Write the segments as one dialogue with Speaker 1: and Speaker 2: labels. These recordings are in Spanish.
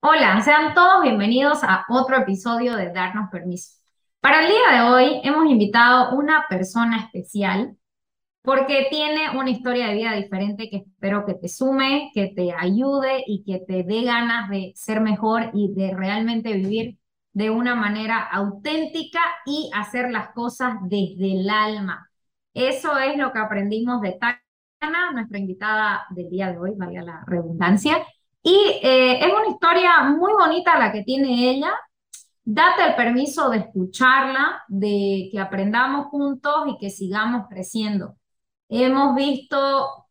Speaker 1: Hola, sean todos bienvenidos a otro episodio de Darnos Permiso. Para el día de hoy hemos invitado una persona especial porque tiene una historia de vida diferente que espero que te sume, que te ayude y que te dé ganas de ser mejor y de realmente vivir de una manera auténtica y hacer las cosas desde el alma. Eso es lo que aprendimos de Tana, nuestra invitada del día de hoy, valga la redundancia. Y eh, es una historia muy bonita la que tiene ella. Date el permiso de escucharla, de que aprendamos juntos y que sigamos creciendo. Hemos visto,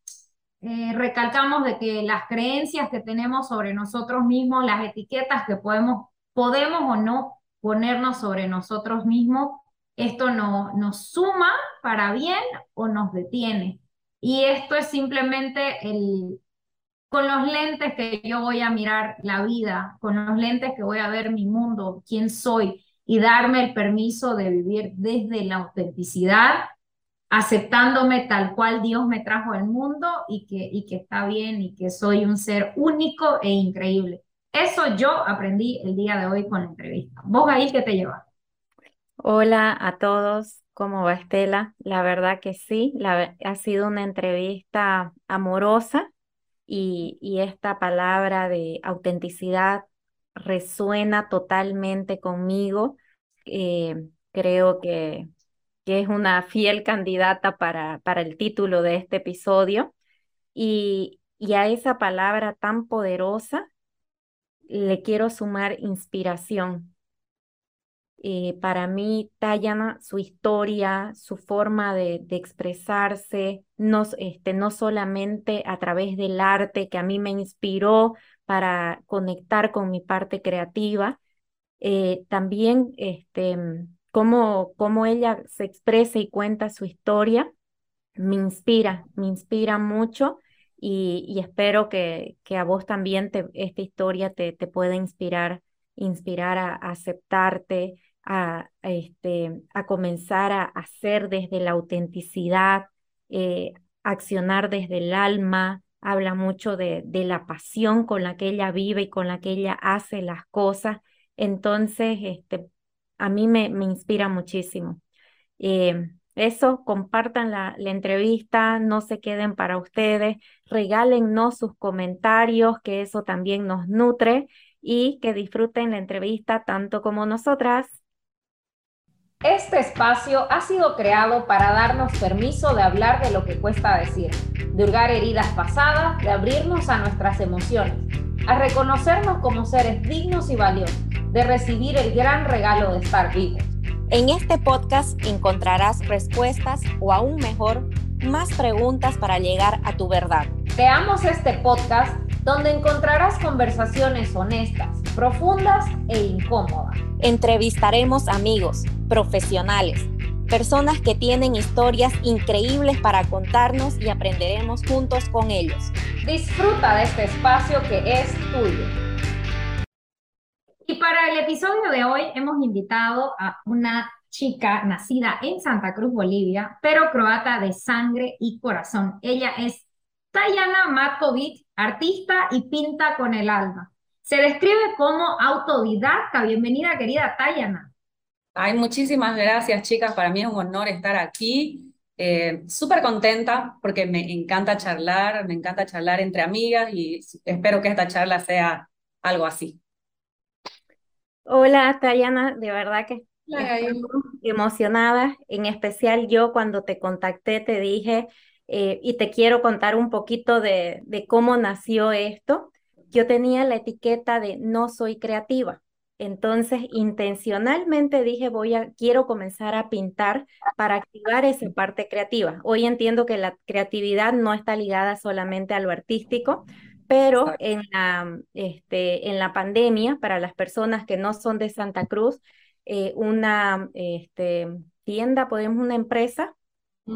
Speaker 1: eh, recalcamos de que las creencias que tenemos sobre nosotros mismos, las etiquetas que podemos, podemos o no ponernos sobre nosotros mismos, esto no, nos suma para bien o nos detiene. Y esto es simplemente el, con los lentes que yo voy a mirar la vida, con los lentes que voy a ver mi mundo, quién soy y darme el permiso de vivir desde la autenticidad, aceptándome tal cual Dios me trajo al mundo y que, y que está bien y que soy un ser único e increíble. Eso yo aprendí el día de hoy con la entrevista. ¿Vos ahí qué te llevas?
Speaker 2: Hola a todos, ¿cómo va Estela? La verdad que sí, ha sido una entrevista amorosa y, esta palabra de autenticidad resuena totalmente conmigo. Eh, creo que, que, es una fiel candidata para, para el título de este episodio. Y, y a esa palabra tan poderosa le quiero sumar inspiración eh, para mí, Tayana, su historia, su forma de, expresarse, no, este, no solamente a través del arte que a mí me inspiró para conectar con mi parte creativa, eh, también este, cómo, cómo ella se expresa y cuenta su historia, me inspira, me inspira mucho y, espero que, que, a vos también te, esta historia te, te pueda inspirar, inspirar a aceptarte, a, este, a comenzar a hacer desde la autenticidad, eh, accionar desde el alma, habla mucho de, de, la pasión con la que ella vive y con la que ella hace las cosas. Entonces, este, a mí me, me inspira muchísimo. Eh, eso, compartan la, la, entrevista, no se queden para ustedes, regálennos sus comentarios, que eso también nos nutre y que disfruten la entrevista tanto como nosotras.
Speaker 1: Este espacio ha sido creado para darnos permiso de hablar de lo que cuesta decir, de hurgar heridas pasadas, de abrirnos a nuestras emociones, a reconocernos como seres dignos y valiosos, de recibir el gran regalo de estar vivos.
Speaker 3: En este podcast encontrarás respuestas o aún mejor, más preguntas para llegar a tu verdad.
Speaker 1: Creamos este podcast donde encontrarás conversaciones honestas, profundas e incómodas.
Speaker 3: Entrevistaremos amigos, profesionales, personas que tienen historias increíbles para contarnos y aprenderemos juntos con ellos.
Speaker 1: Disfruta de este espacio que es tuyo. Y para el episodio de hoy hemos invitado a una chica nacida en Santa Cruz, Bolivia, pero croata de sangre y corazón. Ella es Tayana Matkovic, artista y pinta con el alma. Se describe como autodidacta. Bienvenida, querida Tayana.
Speaker 4: Ay, muchísimas gracias, chicas. Para mí es un honor estar aquí. Eh, súper contenta porque me encanta charlar, me encanta charlar entre amigas y espero que esta charla sea algo así.
Speaker 2: Hola, Tayana, de verdad que estoy emocionada. En especial yo cuando te contacté te dije eh, y te quiero contar un poquito de, cómo nació esto. Yo tenía la etiqueta de no soy creativa. Entonces, intencionalmente dije, voy a, quiero comenzar a pintar para activar esa parte creativa. Hoy entiendo que la creatividad no está ligada solamente a lo artístico, pero en la, este, en la pandemia, para las personas que no son de Santa Cruz, eh, una este, tienda, podemos una empresa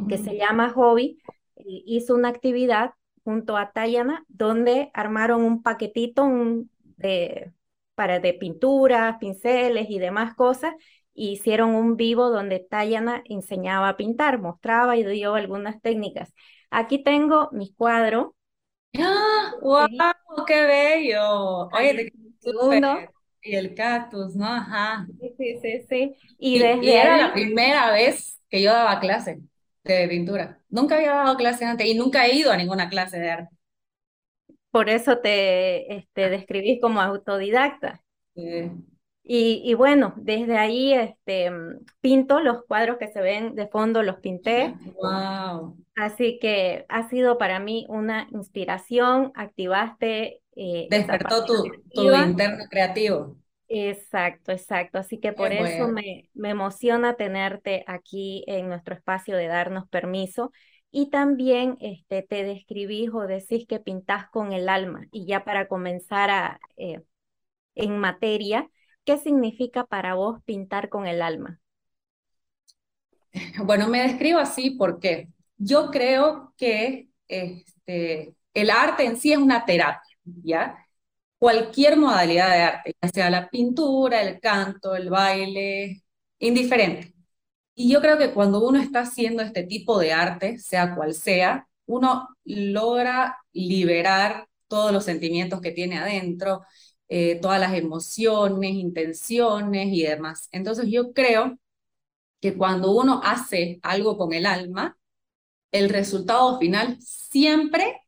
Speaker 2: que se llama Hobby, hizo una actividad junto a Tayana donde armaron un paquetito de, para de pinturas, pinceles y demás cosas. hicieron un vivo donde Tayana enseñaba a pintar, mostraba y dio algunas técnicas. Aquí tengo mis cuadros.
Speaker 4: ¡Ah! ¡Wow! ¡Qué bello! Oye,
Speaker 2: segundo.
Speaker 4: Y el cactus, ¿no? Ajá.
Speaker 2: Sí, sí, sí, sí. Y,
Speaker 4: Y,
Speaker 2: desde
Speaker 4: y era
Speaker 2: ahí,
Speaker 4: la primera vez que yo daba clase de pintura. Nunca había dado clase antes y nunca he ido a ninguna clase de arte.
Speaker 2: por eso te este, describís como autodidacta.
Speaker 4: Eh,
Speaker 2: Y, y bueno, desde ahí este, pinto los cuadros que se ven de fondo, los pinté.
Speaker 4: wow.
Speaker 2: Así que ha sido para mí una inspiración, activaste eh,
Speaker 4: Despertó tu, tu interno creativo.
Speaker 2: Exacto, exacto. Así que por eso
Speaker 4: bueno.
Speaker 2: me, me emociona tenerte aquí en nuestro espacio de darnos permiso. Y también este, te describís o decís que pintás con el alma. Y ya para comenzar a, eh, en materia, ¿qué significa para vos pintar con el alma?
Speaker 4: Bueno, me describo así porque yo creo que este, el arte en sí es una terapia. Cualquier modalidad de arte, ya sea la pintura, el canto, el baile, indiferente. Y yo creo que cuando uno está haciendo este tipo de arte, sea cual sea, uno logra liberar todos los sentimientos que tiene adentro, eh, todas las emociones, intenciones y demás. Entonces yo creo que cuando uno hace algo con el alma, el resultado final siempre,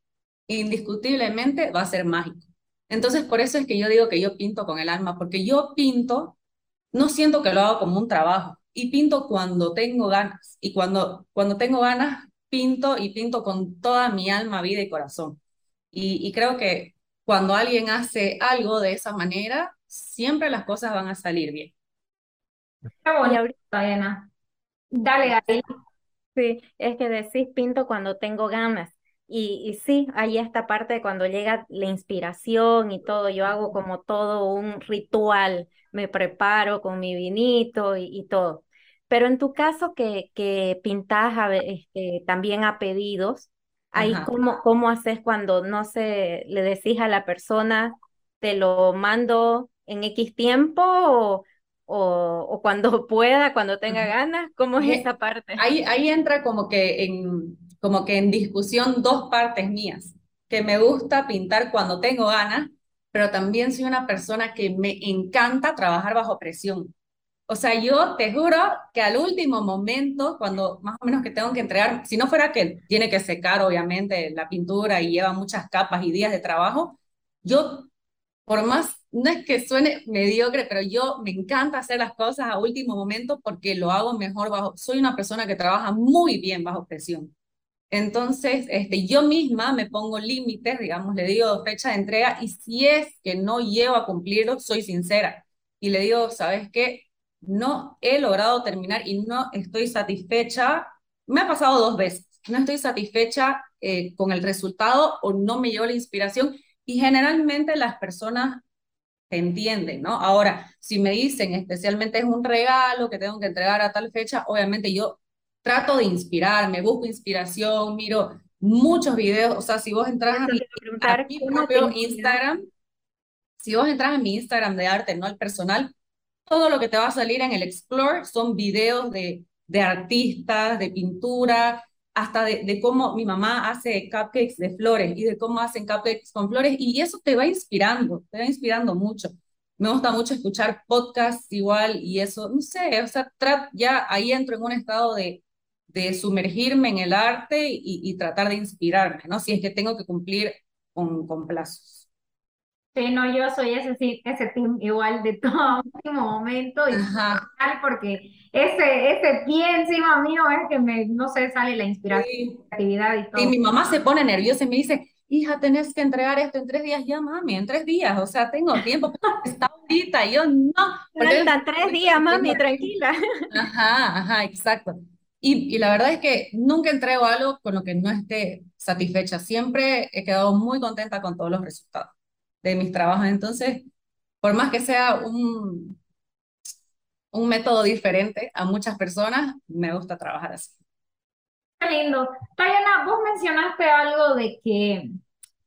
Speaker 4: indiscutiblemente, va a ser mágico. Entonces, por eso es que yo digo que yo pinto con el alma, porque yo pinto, no siento que lo hago como un trabajo, y pinto cuando tengo ganas, y cuando, cuando tengo ganas, pinto y pinto con toda mi alma, vida y corazón. Y, y creo que cuando alguien hace algo de esa manera, siempre las cosas van a salir bien.
Speaker 1: Qué
Speaker 2: Y
Speaker 1: bonito, Diana. Dale, Gaby.
Speaker 2: sí, es que decís pinto cuando tengo ganas. Y, y sí, hay esta parte de cuando llega la inspiración y todo, yo hago como todo un ritual, me preparo con mi vinito y, y todo. Pero en tu caso que, que pintás a este, también a pedidos, ahí
Speaker 4: Ajá.
Speaker 2: cómo, cómo haces cuando no sé, le decís a la persona, te lo mando en X tiempo o, o, o cuando pueda, cuando tenga ganas, ¿cómo es esa parte?
Speaker 4: Ahí, ahí entra como que en, como que en discusión dos partes mías, que me gusta pintar cuando tengo ganas, pero también soy una persona que me encanta trabajar bajo presión. O sea, yo te juro que al último momento, cuando más o menos que tengo que entregar, si no fuera que tiene que secar obviamente la pintura y lleva muchas capas y días de trabajo, yo por más, no es que suene mediocre, pero yo me encanta hacer las cosas a último momento porque lo hago mejor bajo, soy una persona que trabaja muy bien bajo presión. Entonces, este, yo misma me pongo límites, digamos, le digo fecha de entrega y si es que no llego a cumplirlo, soy sincera y le digo, ¿sabes qué? No he logrado terminar y no estoy satisfecha. Me ha pasado dos veces. No estoy satisfecha eh, con el resultado o no me llegó la inspiración y generalmente las personas te entienden, ¿no? Ahora, si me dicen especialmente es un regalo que tengo que entregar a tal fecha, obviamente yo trato de inspirarme, busco inspiración, miro muchos videos, o sea, si vos entras a mi. Instagram, si vos entras a mi Instagram de arte, no al personal, todo lo que te va a salir en el Explore son videos de, de artistas, de pintura, hasta de, de cómo mi mamá hace cupcakes de flores y de cómo hacen cupcakes con flores, y eso te va inspirando, te va inspirando mucho. Me gusta mucho escuchar podcasts igual y eso, no sé, o sea, ya ahí entro en un estado de, de sumergirme en el arte y, y tratar de inspirarme, ¿no? Si es que tengo que cumplir con, con plazos.
Speaker 1: Sí, no, yo soy ese, sí, ese team igual de todo último momento y
Speaker 4: Ajá,
Speaker 1: tal, porque ese, ese pie encima mío es que me, no sé, sale la inspiración,
Speaker 4: sí.
Speaker 1: la creatividad y
Speaker 4: Y
Speaker 1: todo.
Speaker 4: mi mamá se pone nerviosa y me dice, hija, tenés que entregar esto en tres días. Ya, mami, en tres días, o sea, tengo tiempo, está ahorita. Y yo, no,
Speaker 2: Faltan tres días, mami, tranquila.
Speaker 4: Ajá, ajá, exacto. Y, y la verdad es que nunca entrego algo con lo que no esté satisfecha. Siempre he quedado muy contenta con todos los resultados de mis trabajos. Entonces, por más que sea un, un método diferente a muchas personas, me gusta trabajar así.
Speaker 1: Qué lindo. Tayana, vos mencionaste algo de que,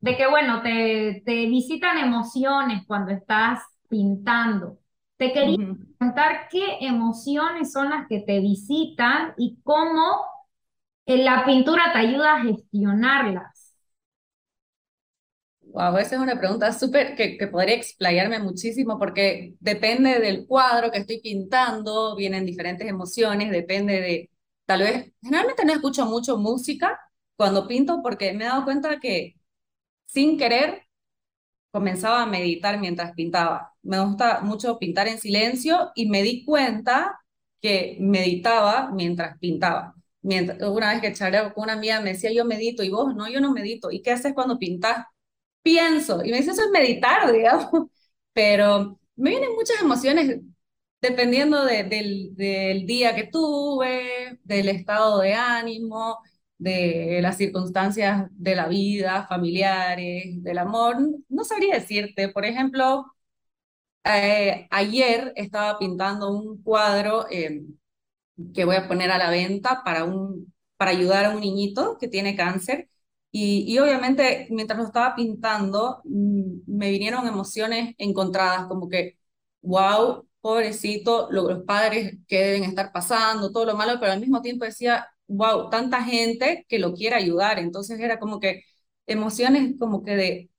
Speaker 1: de que bueno, te, te visitan emociones cuando estás pintando. Te quería preguntar qué emociones son las que te visitan y cómo eh, la pintura te ayuda a gestionarlas.
Speaker 4: A veces es una pregunta súper que, que podría explayarme muchísimo porque depende del cuadro que estoy pintando, vienen diferentes emociones, depende de, tal vez, generalmente no escucho mucho música cuando pinto porque me he dado cuenta que sin querer comenzaba a meditar mientras pintaba. Me gusta mucho pintar en silencio y me di cuenta que meditaba mientras pintaba. Mientras, una vez que charlé con una amiga me decía, yo medito, y vos, no, yo no medito. ¿Y qué haces cuando pintas? Pienso. Y me dice, eso es meditar, digamos. Pero me vienen muchas emociones dependiendo del, del día que tuve, del estado de ánimo, de las circunstancias de la vida, familiares, del amor. No sabría decirte, por ejemplo, eh, ayer estaba pintando un cuadro eh, que voy a poner a la venta para, un, para ayudar a un niñito que tiene cáncer. Y, y obviamente mientras lo estaba pintando mm, me vinieron emociones encontradas, como que, wow, pobrecito, los padres que deben estar pasando, todo lo malo, pero al mismo tiempo decía, wow, tanta gente que lo quiere ayudar. Entonces era como que emociones como que de,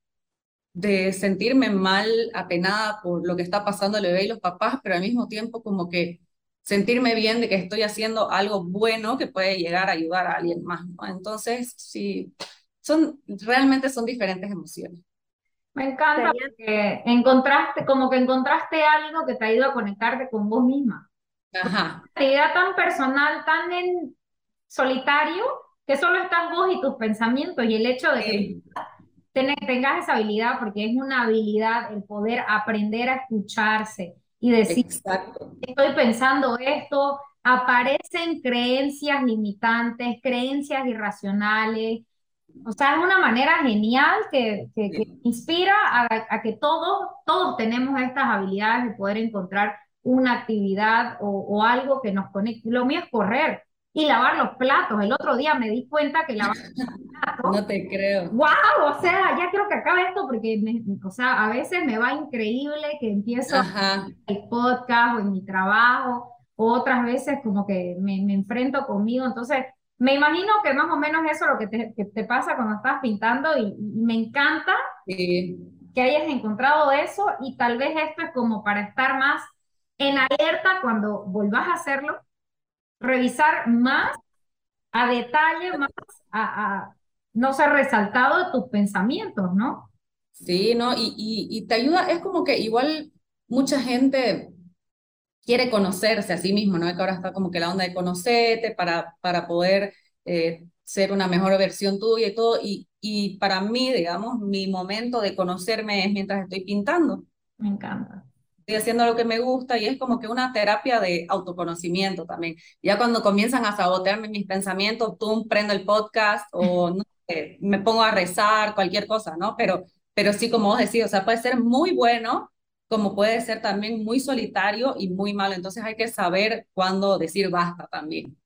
Speaker 4: de sentirme mal, apenada por lo que está pasando el bebé y los papás, pero al mismo tiempo como que sentirme bien de que estoy haciendo algo bueno que puede llegar a ayudar a alguien más. Entonces, sí, son, realmente son diferentes emociones.
Speaker 1: Me encanta porque encontraste, como que encontraste algo que te ayuda a conectarte con vos misma.
Speaker 4: Ajá.
Speaker 1: Una idea tan personal, tan en, solitario, que solo estás vos y tus pensamientos y el hecho de que tengas esa habilidad, porque es una habilidad el poder aprender a escucharse y decir, estoy pensando esto, aparecen creencias limitantes, creencias irracionales. O sea, es una manera genial que, que, inspira a, que todos, todos tenemos estas habilidades de poder encontrar una actividad o, o algo que nos conecte. Lo mío es correr y lavar los platos. El otro día me di cuenta que lavar los
Speaker 4: platos. No te creo.
Speaker 1: ¡Wow! O sea, ya quiero que acabe esto porque, o sea, a veces me va increíble que empiezo el podcast o en mi trabajo, otras veces como que me, me, enfrento conmigo. Entonces, me imagino que más o menos eso es lo que te, que te pasa cuando estás pintando y, me encanta que hayas encontrado eso y tal vez esto es como para estar más en alerta cuando volvás a hacerlo revisar más a detalle, más a, no ser resaltado de tus pensamientos, ¿no?
Speaker 4: Sí, ¿no? Y, y, te ayuda, es como que igual mucha gente quiere conocerse a sí mismo, ¿no? Que ahora está como que la onda de conocerte para, para poder eh, ser una mejor versión tuya y todo. Y, y para mí, digamos, mi momento de conocerme es mientras estoy pintando.
Speaker 1: Me encanta
Speaker 4: estoy haciendo lo que me gusta y es como que una terapia de autoconocimiento también. Ya cuando comienzan a sabotearme mis pensamientos, tú prendo el podcast o no sé, me pongo a rezar, cualquier cosa, ¿no? Pero, pero sí, como vos decís, o sea, puede ser muy bueno, como puede ser también muy solitario y muy malo. Entonces hay que saber cuándo decir basta también.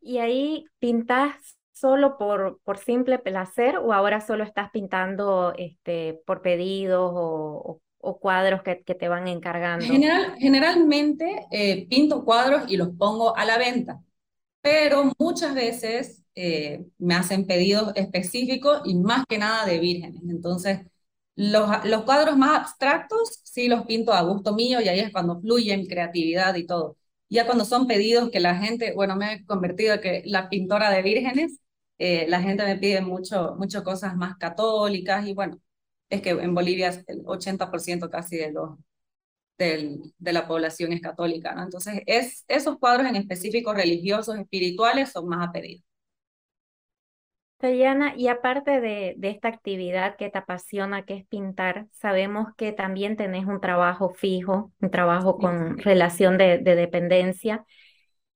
Speaker 2: Y ahí pintas solo por, por simple placer o ahora solo estás pintando este, por pedidos o, o cuadros que, que te van encargando?
Speaker 4: General, generalmente eh, pinto cuadros y los pongo a la venta, pero muchas veces eh, me hacen pedidos específicos y más que nada de vírgenes. Entonces, los, los cuadros más abstractos sí los pinto a gusto mío y ahí es cuando fluye mi creatividad y todo. Ya cuando son pedidos que la gente, bueno, me he convertido en que la pintora de vírgenes, eh, la gente me pide mucho, mucho cosas más católicas y bueno, es que en Bolivia el 80% casi de, los, de la población es católica, ¿no? Entonces, es, esos cuadros en específico religiosos, espirituales, son más a pedido.
Speaker 2: Tayana, y aparte de, de, esta actividad que te apasiona, que es pintar, sabemos que también tenés un trabajo fijo, un trabajo con relación de, de dependencia.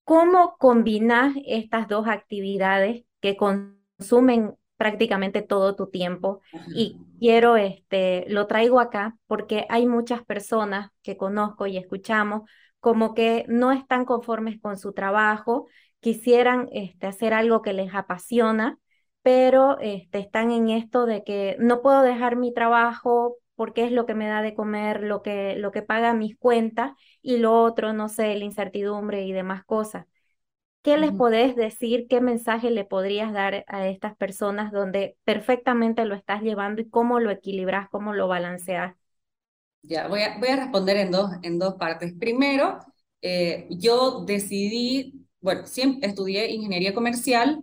Speaker 2: ¿Cómo combinas estas dos actividades que consumen prácticamente todo tu tiempo y quiero, este, lo traigo acá porque hay muchas personas que conozco y escuchamos como que no están conformes con su trabajo, quisieran este, hacer algo que les apasiona, pero este, están en esto de que no puedo dejar mi trabajo porque es lo que me da de comer, lo que, lo que paga mis cuentas y lo otro, no sé, la incertidumbre y demás cosas. ¿qué les podés decir? ¿Qué mensaje le podrías dar a estas personas donde perfectamente lo estás llevando y cómo lo equilibras, cómo lo balanceas?
Speaker 4: Ya, voy a, voy a responder en dos, en dos partes. Primero, eh, yo decidí, bueno, siempre estudié ingeniería comercial,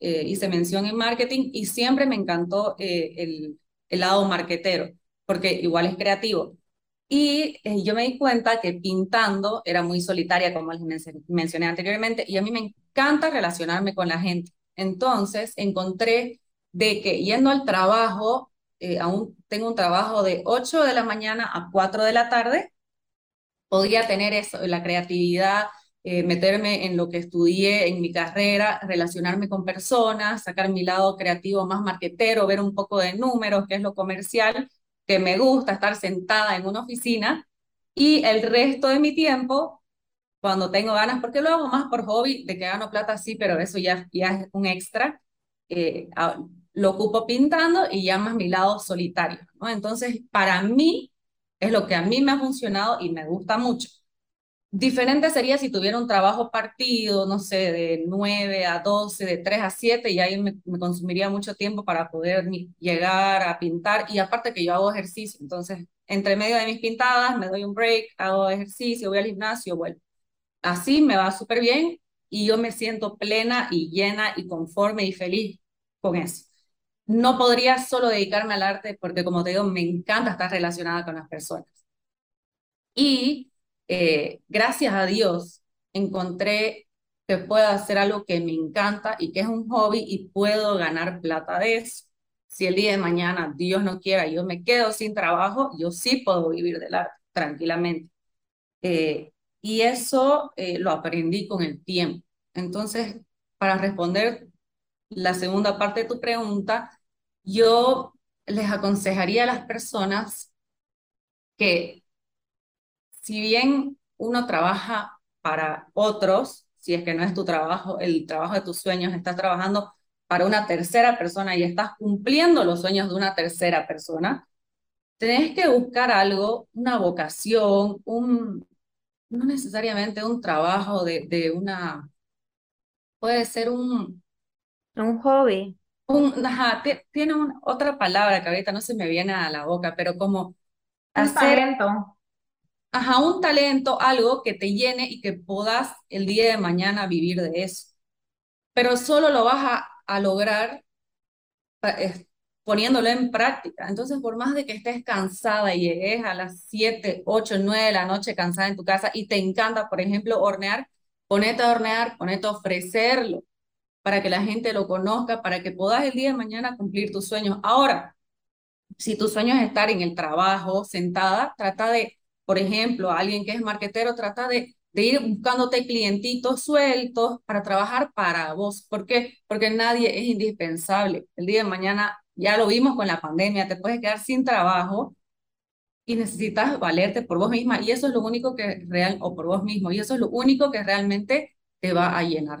Speaker 4: eh, hice mención en marketing y siempre me encantó eh, el, el lado marketero, porque igual es creativo. Y eh, yo me di cuenta que pintando era muy solitaria, como les mencioné anteriormente, y a mí me encanta relacionarme con la gente. Entonces encontré de que yendo al trabajo, eh, aún tengo un trabajo de 8 de la mañana a 4 de la tarde, podía tener eso, la creatividad, eh, meterme en lo que estudié en mi carrera, relacionarme con personas, sacar mi lado creativo más marquetero, ver un poco de números, qué es lo comercial, que me gusta estar sentada en una oficina y el resto de mi tiempo, cuando tengo ganas, porque lo hago más por hobby, de que gano plata sí, pero eso ya, ya es un extra, eh, lo ocupo pintando y ya más mi lado solitario. Entonces, para mí, es lo que a mí me ha funcionado y me gusta mucho. Diferente sería si tuviera un trabajo partido, no sé, de 9 a 12, de 3 a 7, y ahí me, consumiría mucho tiempo para poder llegar a pintar. Y aparte que yo hago ejercicio, entonces, entre medio de mis pintadas, me doy un break, hago ejercicio, voy al gimnasio, vuelvo. Así me va súper bien y yo me siento plena y llena y conforme y feliz con eso. No podría solo dedicarme al arte porque, como te digo, me encanta estar relacionada con las personas. Y eh, gracias a Dios, encontré que puedo hacer algo que me encanta y que es un hobby y puedo ganar plata de eso. Si el día de mañana, Dios no quiera, yo me quedo sin trabajo, yo sí puedo vivir del arte tranquilamente. Eh, y eso eh, lo aprendí con el tiempo. Entonces, para responder la segunda parte de tu pregunta, yo les aconsejaría a las personas que si bien uno trabaja para otros, si es que no es tu trabajo, el trabajo de tus sueños, estás trabajando para una tercera persona y estás cumpliendo los sueños de una tercera persona, tenés que buscar algo, una vocación, un, no necesariamente un trabajo de, de una, puede ser un...
Speaker 2: Un hobby.
Speaker 4: Un, ajá, tiene otra palabra que ahorita no se me viene a la boca, pero como
Speaker 1: un hacer, talento
Speaker 4: ajá, un talento, algo que te llene y que puedas el día de mañana vivir de eso. Pero solo lo vas a, lograr poniéndolo en práctica. Entonces, por más de que estés cansada y llegues a las 7, 8, 9 de la noche cansada en tu casa y te encanta, por ejemplo, hornear, ponete a hornear, ponete a ofrecerlo para que la gente lo conozca, para que puedas el día de mañana cumplir tus sueños. Ahora, si tu sueño es estar en el trabajo, sentada, trata de por ejemplo, alguien que es marquetero trata de, de ir buscándote clientitos sueltos para trabajar para vos. ¿Por qué? Porque nadie es indispensable. El día de mañana, ya lo vimos con la pandemia, te puedes quedar sin trabajo y necesitas valerte por vos misma. Y eso es lo único que real, o por vos mismo, y eso es lo único que realmente te va a llenar.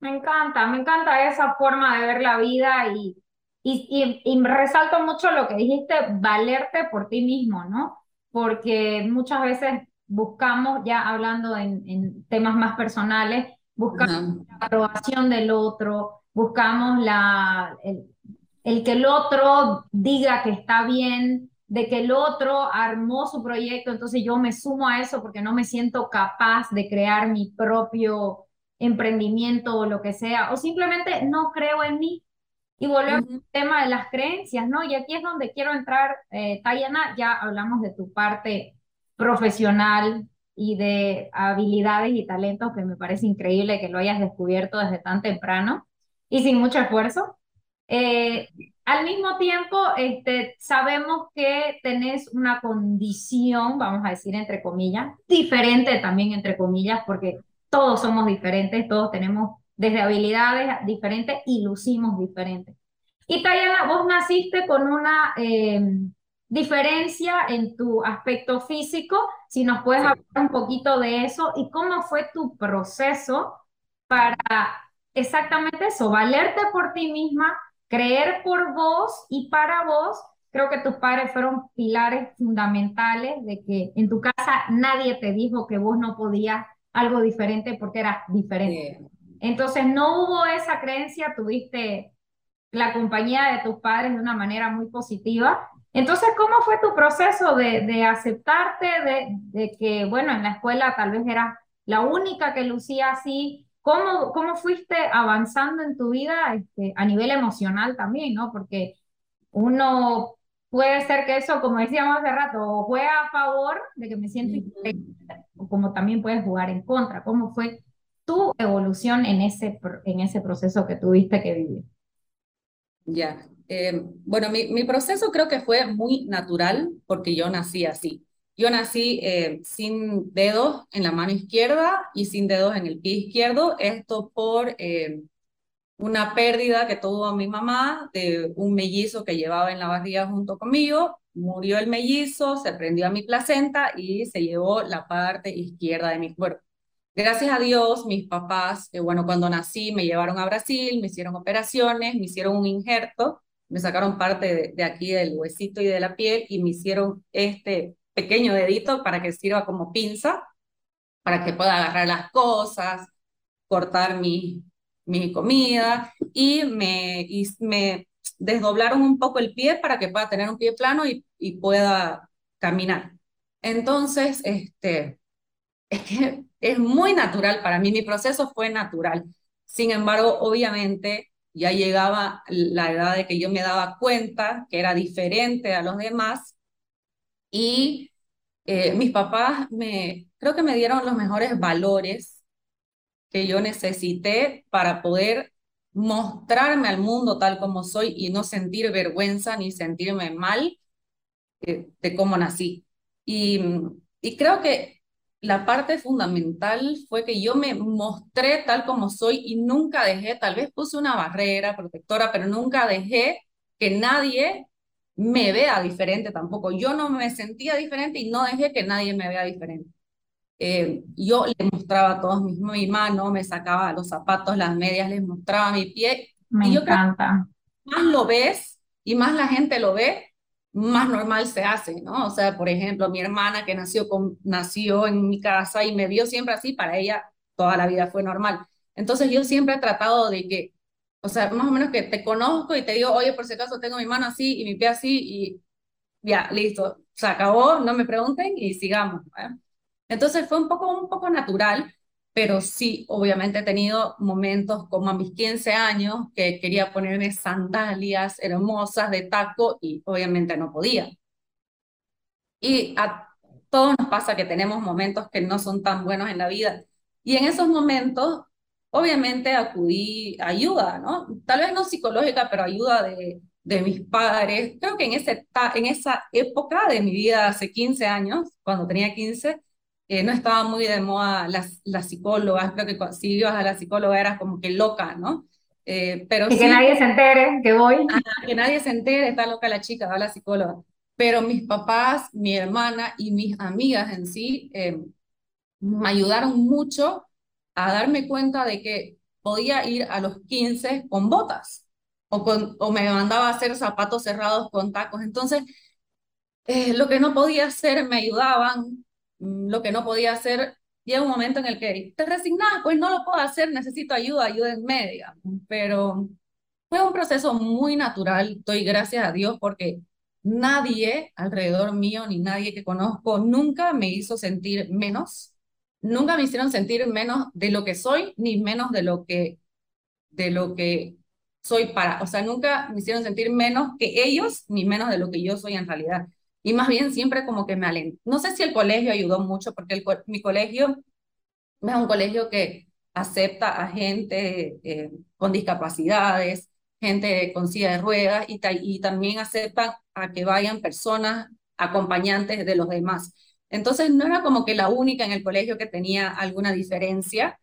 Speaker 1: Me encanta, me encanta esa forma de ver la vida y, y, y, y resalto mucho lo que dijiste, valerte por ti mismo, ¿no? Porque muchas veces buscamos, ya hablando en, temas más personales, buscamos la aprobación del otro, buscamos la, el, que el otro diga que está bien, de que el otro armó su proyecto, entonces yo me sumo a eso porque no me siento capaz de crear mi propio emprendimiento o lo que sea, o simplemente no creo en mí, y volvemos al tema de las creencias, ¿no? Y aquí es donde quiero entrar, eh, Tayana, ya hablamos de tu parte profesional y de habilidades y talentos que me parece increíble que lo hayas descubierto desde tan temprano y sin mucho esfuerzo. Eh, al mismo tiempo, este, sabemos que tenés una condición, vamos a decir entre comillas, diferente también entre comillas, porque todos somos diferentes, todos tenemos desde habilidades diferentes y lucimos diferentes. Y Tayana, vos naciste con una eh, diferencia en tu aspecto físico, si nos puedes hablar un poquito de eso y cómo fue tu proceso para exactamente eso, valerte por ti misma, creer por vos y para vos. Creo que tus padres fueron pilares fundamentales de que en tu casa nadie te dijo que vos no podías algo diferente porque eras diferente. Entonces no hubo esa creencia, tuviste la compañía de tus padres de una manera muy positiva. Entonces, ¿cómo fue tu proceso de, de aceptarte, de, de, que, bueno, en la escuela tal vez eras la única que lucía así? ¿Cómo, cómo fuiste avanzando en tu vida este, a nivel emocional también, ¿no? Porque uno puede ser que eso, como decíamos hace rato, juega a favor de que me siento o como también puedes jugar en contra. ¿Cómo fue tu evolución en ese, en ese proceso que tuviste que vivir?
Speaker 4: Ya, eh, bueno, mi, proceso creo que fue muy natural porque yo nací así. Yo nací eh, sin dedos en la mano izquierda y sin dedos en el pie izquierdo, esto por eh, una pérdida que tuvo mi mamá de un mellizo que llevaba en la barriga junto conmigo. Murió el mellizo, se prendió a mi placenta y se llevó la parte izquierda de mi cuerpo. Gracias a Dios, mis papás, eh, bueno, cuando nací me llevaron a Brasil, me hicieron operaciones, me hicieron un injerto, me sacaron parte de, de aquí del huesito y de la piel y me hicieron este pequeño dedito para que sirva como pinza, para que pueda agarrar las cosas, cortar mi, mi comida y me, y me desdoblaron un poco el pie para que pueda tener un pie plano y, y pueda caminar. Entonces, este, es que es muy natural para mí, mi proceso fue natural. Sin embargo, obviamente ya llegaba la edad de que yo me daba cuenta que era diferente a los demás y eh, mis papás me, creo que me dieron los mejores valores que yo necesité para poder mostrarme al mundo tal como soy y no sentir vergüenza ni sentirme mal eh, de cómo nací. Y, y creo que la parte fundamental fue que yo me mostré tal como soy y nunca dejé, tal vez puse una barrera protectora, pero nunca dejé que nadie me vea diferente tampoco. Yo no me sentía diferente y no dejé que nadie me vea diferente. Eh, yo le mostraba a todos mis, mi mano, me sacaba los zapatos, las medias, les mostraba mi pie.
Speaker 1: Me
Speaker 4: y
Speaker 1: encanta.
Speaker 4: más lo ves y más la gente lo ve, más normal se hace, ¿no? O sea, por ejemplo, mi hermana que nació, con, nació en mi casa y me vio siempre así, para ella toda la vida fue normal. Entonces yo siempre he tratado de que, o sea, más o menos que te conozco y te digo, oye, por si acaso tengo mi mano así y mi pie así y ya, listo, se acabó, no me pregunten y sigamos. ¿eh? Entonces fue un poco, un poco natural, pero sí, obviamente he tenido momentos como a mis 15 años que quería ponerme sandalias hermosas de taco y obviamente no podía. Y a todos nos pasa que tenemos momentos que no son tan buenos en la vida. Y en esos momentos, obviamente acudí a ayuda, ¿no? Tal vez no psicológica, pero ayuda de, de mis padres. Creo que en, ese, en esa época de mi vida, hace 15 años, cuando tenía 15, eh, no estaba muy de moda las, las psicólogas, creo que si ibas a la psicóloga eras como que loca, ¿no?
Speaker 1: Eh, pero y que nadie se entere que voy.
Speaker 4: que nadie se entere, está loca la chica, va la psicóloga. Pero mis papás, mi hermana y mis amigas en sí eh, me ayudaron mucho a darme cuenta de que podía ir a los 15 con botas o, con, o me mandaba a hacer zapatos cerrados con tacos. Entonces, lo que no podía hacer me ayudaban, lo que no podía hacer, llega un momento en el que te resignas, pues no lo puedo hacer, necesito ayuda, ayuda en media. Pero fue un proceso muy natural, doy gracias a Dios porque nadie alrededor mío, ni nadie que conozco, nunca me hizo sentir menos, nunca me hicieron sentir menos de lo que soy, ni menos de lo que, de lo que soy para, o sea, nunca me hicieron sentir menos que ellos, ni menos de lo que yo soy en realidad y más bien siempre como que me alentó. No sé si el colegio ayudó mucho, porque el, mi colegio es un colegio que acepta a gente eh, con discapacidades, gente con silla de ruedas y, y también acepta a que vayan personas acompañantes de los demás. Entonces no era como que la única en el colegio que tenía alguna diferencia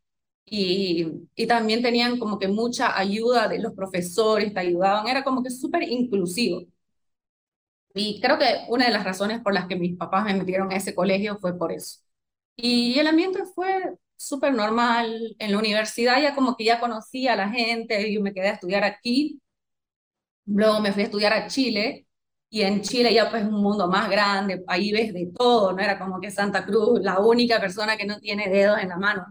Speaker 4: y, y también tenían como que mucha ayuda de los profesores, te ayudaban, era como que súper inclusivo. Y creo que una de las razones por las que mis papás me metieron a ese colegio fue por eso. Y el ambiente fue súper normal. En la universidad ya como que ya conocía a la gente, yo me quedé a estudiar aquí. Luego me fui a estudiar a Chile y en Chile ya pues un mundo más grande, ahí ves de todo, no era como que Santa Cruz, la única persona que no tiene dedos en la mano,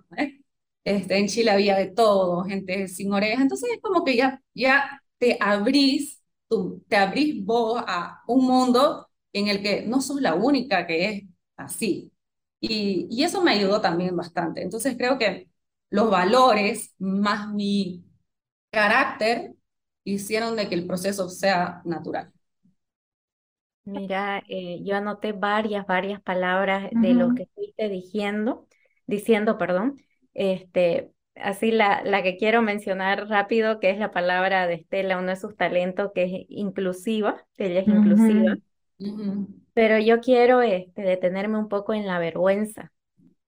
Speaker 4: Este, en Chile había de todo, gente sin orejas, entonces es como que ya, ya te abrís, tú, te abrís vos a un mundo en el que no sos la única que es así. Y, y eso me ayudó también bastante. Entonces creo que los valores más mi carácter hicieron de que el proceso sea natural.
Speaker 2: Mira, eh, yo anoté varias, varias palabras de lo que fuiste diciendo, diciendo, perdón. Este, así la, la que quiero mencionar rápido, que es la palabra de Estela, uno de sus talentos, que es inclusiva, ella es inclusiva. Pero yo quiero este, detenerme un poco en la vergüenza.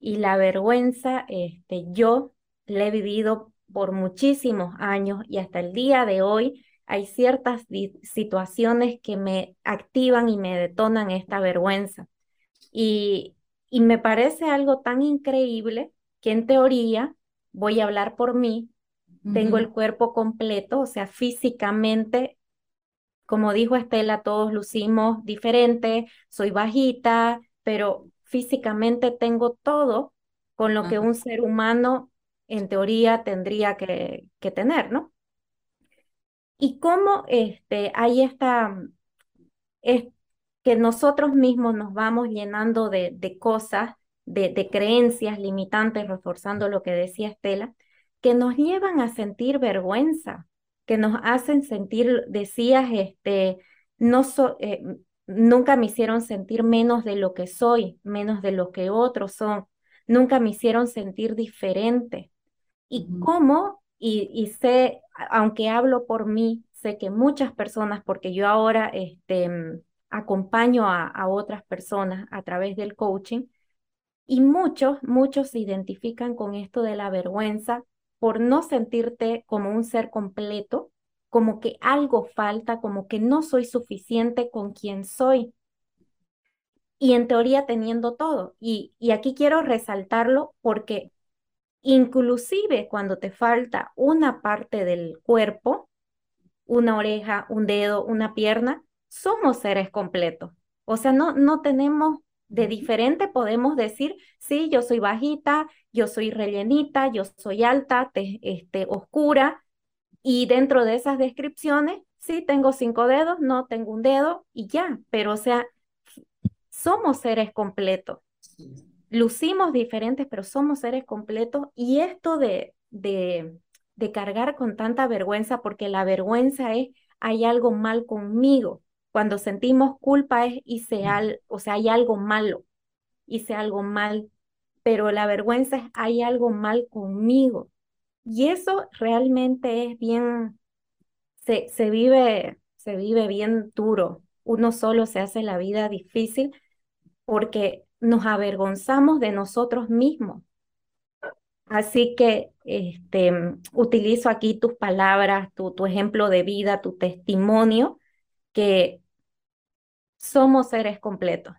Speaker 2: Y la vergüenza, este, yo la he vivido por muchísimos años y hasta el día de hoy hay ciertas situaciones que me activan y me detonan esta vergüenza. Y, y me parece algo tan increíble que en teoría voy a hablar por mí, tengo el cuerpo completo, o sea, físicamente, como dijo Estela, todos lucimos diferente, soy bajita, pero físicamente tengo todo con lo que un ser humano en teoría tendría que, que tener, ¿no? y cómo este, hay esta, es, que nosotros mismos nos vamos llenando de, de cosas, de, de, creencias limitantes, reforzando lo que decía Estela, que nos llevan a sentir vergüenza, que nos hacen sentir, decías, este, no eh, nunca me hicieron sentir menos de lo que soy, menos de lo que otros son, nunca me hicieron sentir diferente. Y cómo y, sé, aunque hablo por mí, sé que muchas personas, porque yo ahora este, acompaño a, a otras personas a través del coaching, y muchos, muchos se identifican con esto de la vergüenza por no sentirte como un ser completo, como que algo falta, como que no soy suficiente con quien soy. Y en teoría teniendo todo. Y, y aquí quiero resaltarlo porque Inclusive cuando te falta una parte del cuerpo, una oreja, un dedo, una pierna, somos seres completos. O sea, no, no tenemos de diferente, podemos decir, sí, yo soy bajita, yo soy rellenita, yo soy alta, este, oscura, y dentro de esas descripciones, sí, tengo cinco dedos, no tengo un dedo, y ya, pero o sea, somos seres completos lucimos diferentes, pero somos seres completos. Y esto de, de, de cargar con tanta vergüenza, porque la vergüenza es, hay algo mal conmigo. Cuando sentimos culpa es, hice al, o sea, hay algo malo, hice algo mal, pero la vergüenza es, hay algo mal conmigo. Y eso realmente es bien, se, se vive, se vive bien duro. Uno solo se hace la vida difícil porque nos avergonzamos de nosotros mismos. Así que este, utilizo aquí tus palabras, tu, tu ejemplo de vida, tu testimonio, que somos seres completos.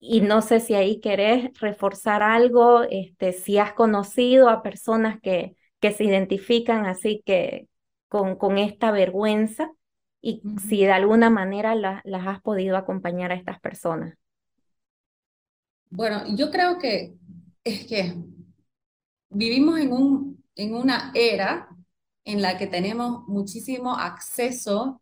Speaker 2: Y no sé si ahí querés reforzar algo, este, si has conocido a personas que, que se identifican así que con, con esta vergüenza y si de alguna manera las has podido acompañar a estas personas.
Speaker 4: Bueno, yo creo que es que vivimos en, un, en una era en la que tenemos muchísimo acceso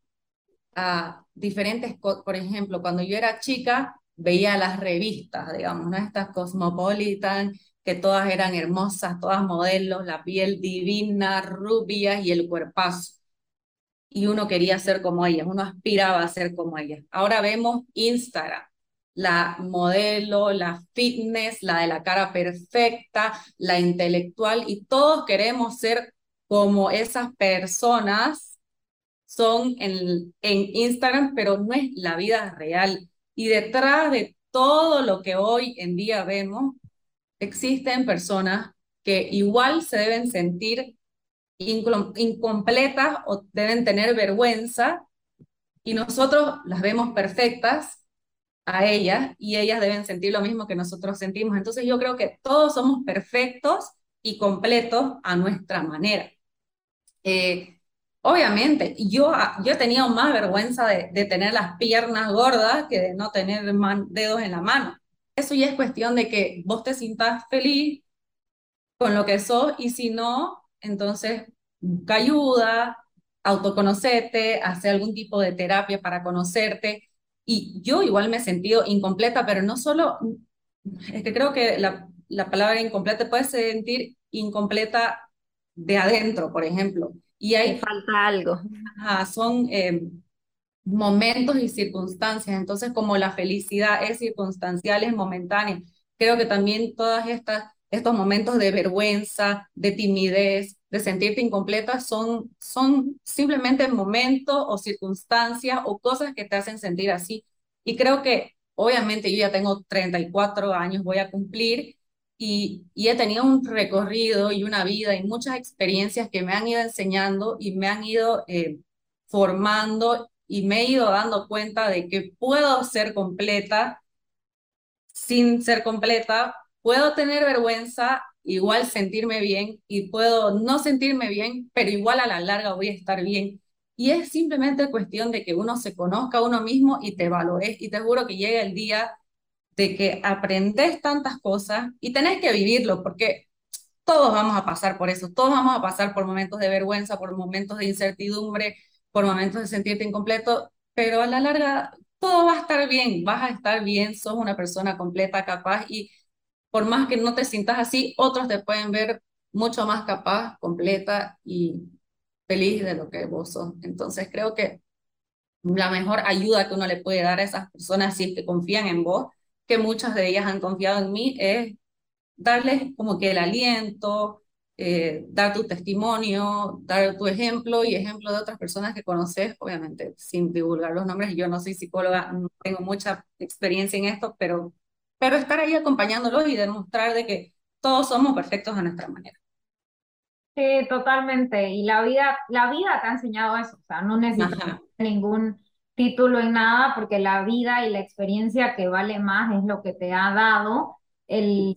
Speaker 4: a diferentes, por ejemplo, cuando yo era chica veía las revistas, digamos, ¿no? Estas Cosmopolitan, que todas eran hermosas, todas modelos, la piel divina, rubias y el cuerpazo. Y uno quería ser como ellas, uno aspiraba a ser como ellas. Ahora vemos Instagram, la modelo, la fitness, la de la cara perfecta, la intelectual, y todos queremos ser como esas personas son en, en Instagram, pero no es la vida real. Y detrás de todo lo que hoy en día vemos, existen personas que igual se deben sentir incompletas o deben tener vergüenza y nosotros las vemos perfectas a ellas y ellas deben sentir lo mismo que nosotros sentimos. Entonces yo creo que todos somos perfectos y completos a nuestra manera. Eh, Obviamente, yo, yo tenido más vergüenza de, tener las piernas gordas que de no tener dedos en la mano. Eso ya es cuestión de que vos te sientas feliz con lo que sos y si no, entonces busca ayuda, autoconocerte, hacer algún tipo de terapia para conocerte. Y yo igual me he sentido incompleta, pero no solo, es que creo que la, la palabra incompleta puede sentir incompleta de adentro, por ejemplo. Y hay
Speaker 2: falta algo.
Speaker 4: son eh, momentos y circunstancias. Entonces, como la felicidad es circunstancial, es momentánea, creo que también todas estas estos momentos de vergüenza, de timidez, de sentirte incompleta, son, son simplemente momentos o circunstancias o cosas que te hacen sentir así. Y creo que, obviamente, yo ya tengo 34 años, voy a cumplir, y, he tenido un recorrido y una vida y muchas experiencias que me han ido enseñando y me han ido eh, formando y me he ido dando cuenta de que puedo ser completa sin ser completa, puedo tener vergüenza, igual sentirme bien y puedo no sentirme bien, pero igual a la larga voy a estar bien. Y es simplemente cuestión de que uno se conozca a uno mismo y te valores. Y te juro que llega el día de que aprendes tantas cosas y tenés que vivirlo, porque todos vamos a pasar por eso, todos vamos a pasar por momentos de vergüenza, por momentos de incertidumbre, por momentos de sentirte incompleto, pero a la larga todo va a estar bien, vas a estar bien, sos una persona completa, capaz y por más que no te sientas así, otros te pueden ver mucho más capaz, completa y feliz de lo que vos sos. Entonces creo que la mejor ayuda que uno le puede dar a esas personas si es que confían en vos, que muchas de ellas han confiado en mí, es darles como que el aliento, eh, dar tu testimonio, dar tu ejemplo y ejemplo de otras personas que conoces, obviamente sin divulgar los nombres. Yo no soy psicóloga, no tengo mucha experiencia en esto, pero pero estar ahí acompañándolos y demostrar de que todos somos perfectos a nuestra manera.
Speaker 1: Sí, totalmente. Y la vida, la vida te ha enseñado eso, o sea, no necesitas ningún título en nada, porque la vida y la experiencia que vale más es lo que te ha dado el,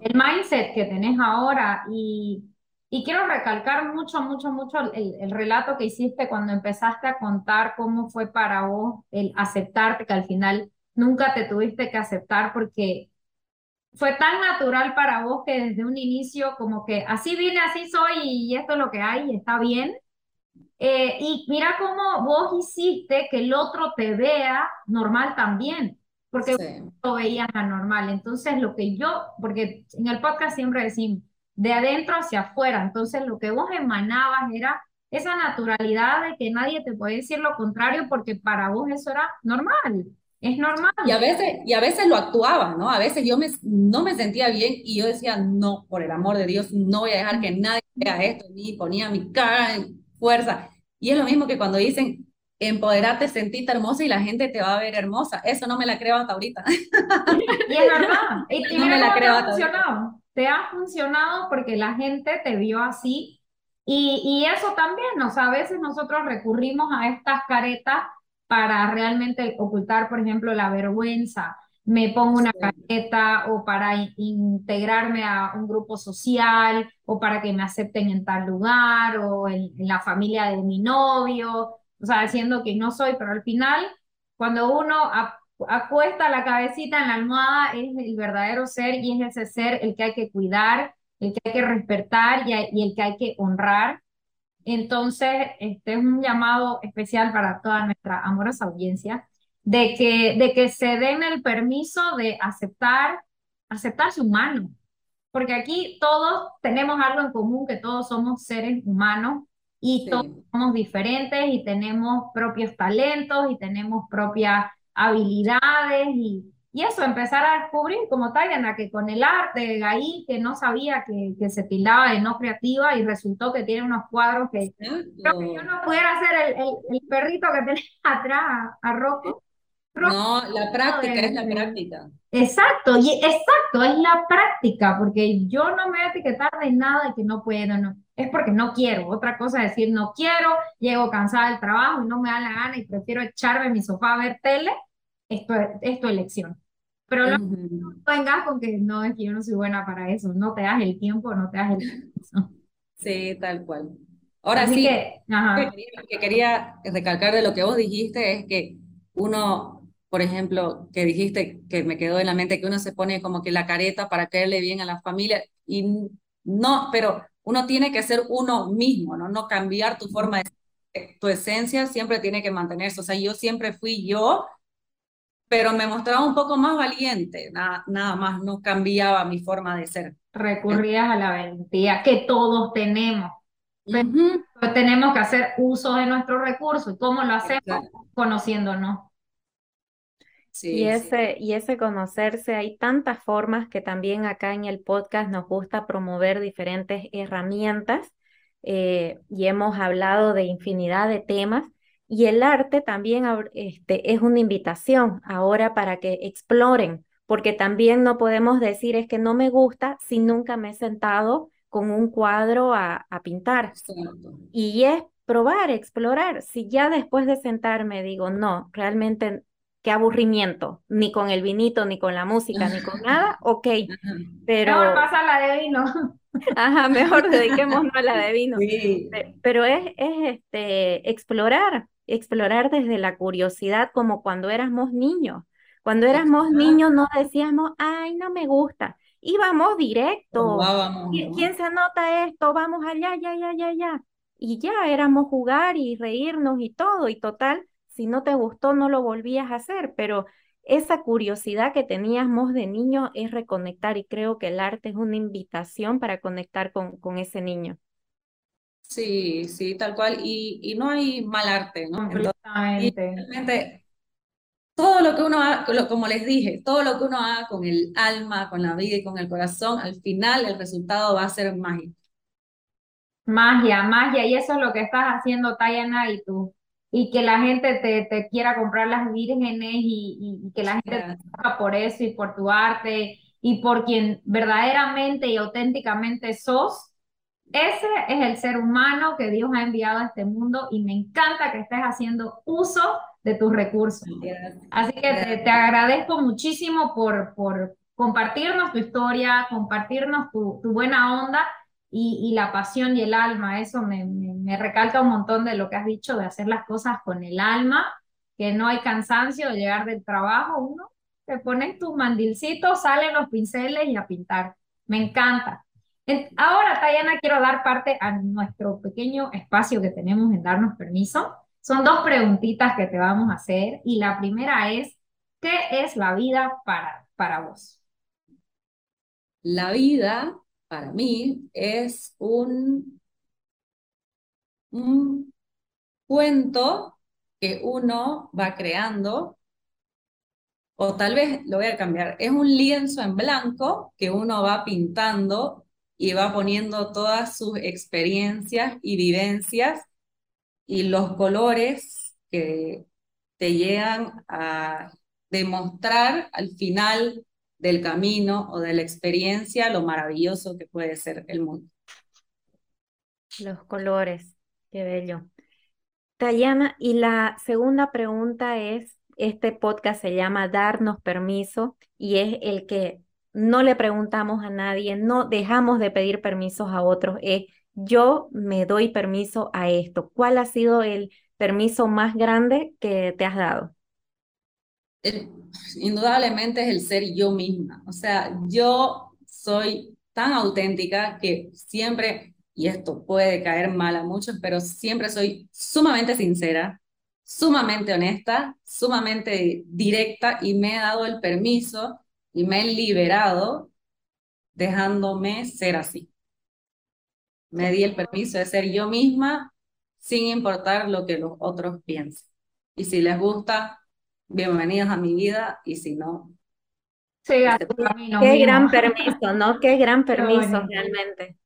Speaker 1: el mindset que tenés ahora. Y, y quiero recalcar mucho, mucho, mucho el, el, relato que hiciste cuando empezaste a contar cómo fue para vos el aceptarte, que al final nunca te tuviste que aceptar porque fue tan natural para vos que desde un inicio como que así vine, así soy y esto es lo que hay y está bien. Eh, y mira cómo vos hiciste que el otro te vea normal también, porque lo veías anormal. Entonces lo que yo, porque en el podcast siempre decimos, de adentro hacia afuera, entonces lo que vos emanabas era esa naturalidad de que nadie te puede decir lo contrario porque para vos eso era normal. Es normal.
Speaker 4: Y a veces, y a veces lo actuaba, ¿no? A veces yo me, no me sentía bien y yo decía, no, por el amor de Dios, no voy a dejar que nadie vea esto ni ponía mi cara en fuerza. Y es lo mismo que cuando dicen, empoderate, sentite hermosa y la gente te va a ver hermosa. Eso no me la creo hasta ahorita.
Speaker 1: Y es verdad. Y, no me la creo te ha funcionado. Te ha funcionado porque la gente te vio así. Y, y eso también, o sea, a veces nosotros recurrimos a estas caretas para realmente ocultar, por ejemplo, la vergüenza. Me pongo una careta o para integrarme a un grupo social o para que me acepten en tal lugar o en, la familia de mi novio, o sea, diciendo que no soy, pero al final, cuando uno acuesta la cabecita en la almohada, es el verdadero ser y es ese ser el que hay que cuidar, el que hay que respetar y el que hay que honrar. Entonces, este es un llamado especial para toda nuestra amorosa audiencia de que, de que se den el permiso de aceptar, aceptarse humano, porque aquí todos tenemos algo en común, que todos somos seres humanos y todos somos diferentes y tenemos propios talentos y tenemos propias habilidades y, y eso, empezar a descubrir como Tayana, que con el arte ahí, que no sabía que, que se tildaba de no creativa y resultó que tiene unos cuadros que creo que yo no pudiera hacer el, el, perrito que tenés atrás a, Rocco.
Speaker 4: No, la práctica es la práctica.
Speaker 1: Exacto, y exacto, es la práctica, porque yo no me voy a etiquetar de nada de que no puedo, no. Es porque no quiero. Otra cosa es decir, no quiero, llego cansada del trabajo y no me da la gana y prefiero echarme en mi sofá a ver tele. Esto es tu elección. Pero no, vengas con que no, es que yo no soy buena para eso, no te das el tiempo, no te das el tiempo.
Speaker 4: Sí, tal cual. Ahora
Speaker 1: Así
Speaker 4: sí,
Speaker 1: que, ajá.
Speaker 4: que quería, que quería recalcar de lo que vos dijiste es que uno, por ejemplo, que dijiste que me quedó en la mente que uno se pone como que la careta para caerle bien a la familia y no, pero uno tiene que ser uno mismo, ¿no? No cambiar tu forma de ser, tu esencia siempre tiene que mantenerse. O sea, yo siempre fui yo, pero me mostraba un poco más valiente, nada, nada más, no cambiaba mi forma de ser.
Speaker 1: Recurrías a la valentía que todos tenemos. Pero
Speaker 4: Ujú,
Speaker 1: tenemos que hacer uso de nuestros recursos. ¿Y cómo lo hacemos?
Speaker 4: exacto.
Speaker 1: Conociéndonos.
Speaker 2: Y
Speaker 4: sí.
Speaker 2: ese, y ese conocerse, hay tantas formas que también acá en el podcast nos gusta promover diferentes herramientas eh, y hemos hablado de infinidad de temas. Y el arte también este, es una invitación ahora para que exploren, porque también no podemos decir es que no me gusta si nunca me he sentado con un cuadro a, a pintar. Y es probar, explorar. Si ya después de sentarme digo, no, realmente qué aburrimiento, ni con el vinito, ni con la música, ni con nada, ok, pero,
Speaker 1: Mejor pasa la de vino.
Speaker 2: ajá, mejor dediquémonos a la de vino.
Speaker 4: Sí,
Speaker 2: Pe- Pero es, es este, explorar, explorar desde la curiosidad, como cuando éramos niños. Cuando éramos niños no decíamos, ay, no me gusta. Íbamos directo.
Speaker 4: probábamos,
Speaker 2: ¿Qui-
Speaker 4: ¿no?
Speaker 2: ¿Quién se anota esto? Vamos allá, ya, ya, ya, ya. Y ya éramos jugar y reírnos y todo. Y total, si no te gustó, no lo volvías a hacer. Pero esa curiosidad que teníamos de niño es reconectar y creo que el arte es una invitación para conectar con, con ese niño.
Speaker 4: Sí, sí, tal cual. Y, y no hay mal arte, ¿no?
Speaker 1: Completamente.
Speaker 4: realmente todo lo que uno haga, como les dije, todo lo que uno haga con el alma, con la vida y con el corazón, al final el resultado va a ser mágico.
Speaker 1: Magia, magia, y eso es lo que estás haciendo, Tayana, y tú. Y que la gente te, te quiera comprar las vírgenes y, y- y que la gente te
Speaker 4: Gracias.
Speaker 1: conozca por eso y por tu arte y por quien verdaderamente y auténticamente sos. Ese es el ser humano que Dios ha enviado a este mundo y me encanta que estés haciendo uso de tus recursos. Así que te, te agradezco muchísimo por, por compartirnos tu historia, compartirnos tu, tu buena onda y, la pasión y el alma. Eso me, me, recalca un montón de lo que has dicho de hacer las cosas con el alma, que no hay cansancio de llegar del trabajo. Uno te pones tus mandilcitos, salen los pinceles y a pintar. Me encanta. En- Ahora, Tayana, quiero dar parte a nuestro pequeño espacio que tenemos en darnos permiso. Son dos preguntitas que te vamos a hacer y la primera es, ¿qué es la vida para, para vos?
Speaker 4: La vida, para mí, es un, un cuento que uno va creando, o tal vez lo voy a cambiar, es un lienzo en blanco que uno va pintando y va poniendo todas sus experiencias y vivencias y los colores que te llegan a demostrar al final del camino o de la experiencia lo maravilloso que puede ser el mundo.
Speaker 2: Los colores, qué bello. Tayana, y la segunda pregunta es, este podcast se llama Darnos Permiso y es el que no le preguntamos a nadie, no dejamos de pedir permisos a otros, es yo me doy permiso a esto. ¿Cuál ha sido el permiso más grande que te has dado?
Speaker 4: Indudablemente es el ser yo misma. O sea, yo soy tan auténtica que siempre, y esto puede caer mal a muchos, pero siempre soy sumamente sincera, sumamente honesta, sumamente directa y me he dado el permiso y me he liberado dejándome ser así. Me di el permiso de ser yo misma sin importar lo que los otros piensen. Y si les gusta, bienvenidos a mi vida y si no,
Speaker 1: Siga
Speaker 4: este,
Speaker 1: tu camino,
Speaker 2: Qué gran permiso, ¿no? Qué gran permiso realmente.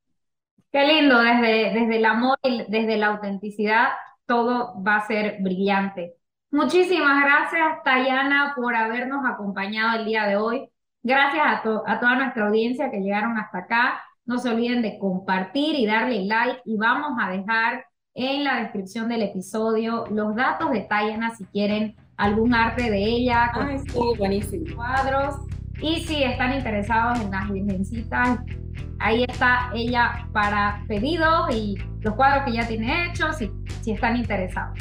Speaker 1: Qué lindo, desde, desde el amor y desde la autenticidad, todo va a ser brillante. Muchísimas gracias, Tayana, por habernos acompañado el día de hoy. Gracias a, to- a toda nuestra audiencia que llegaron hasta acá. No se olviden de compartir y darle like y vamos a dejar en la descripción del episodio los datos de Tayana si quieren algún arte de ella, con
Speaker 4: ay, sí, buenísimo.
Speaker 1: cuadros y si están interesados en las virgencitas, ahí está ella para pedidos y los cuadros que ya tiene hechos, si, si están interesados.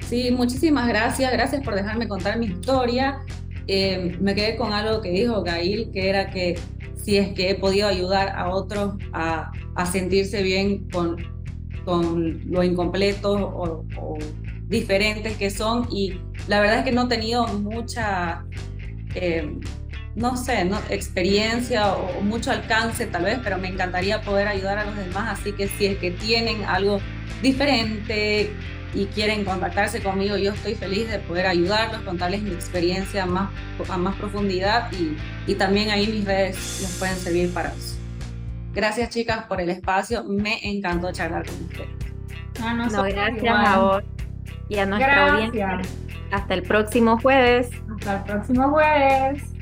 Speaker 4: Sí, muchísimas gracias. Gracias por dejarme contar mi historia. Eh, me quedé con algo que dijo Gail, que era que si es que he podido ayudar a otros a, a sentirse bien con, con lo incompletos o, o, diferentes que son. Y la verdad es que no he tenido mucha, eh, no sé, no, experiencia o mucho alcance tal vez, pero me encantaría poder ayudar a los demás. Así que si es que tienen algo diferente, y quieren contactarse conmigo, yo estoy feliz de poder ayudarlos, contarles mi experiencia más, a más profundidad y, y también ahí mis redes les pueden servir para eso. Gracias chicas por el espacio, me encantó charlar con ustedes.
Speaker 2: Ah, no, gracias a vos y a nuestra audiencia. Hasta el próximo jueves.
Speaker 1: Hasta el próximo jueves.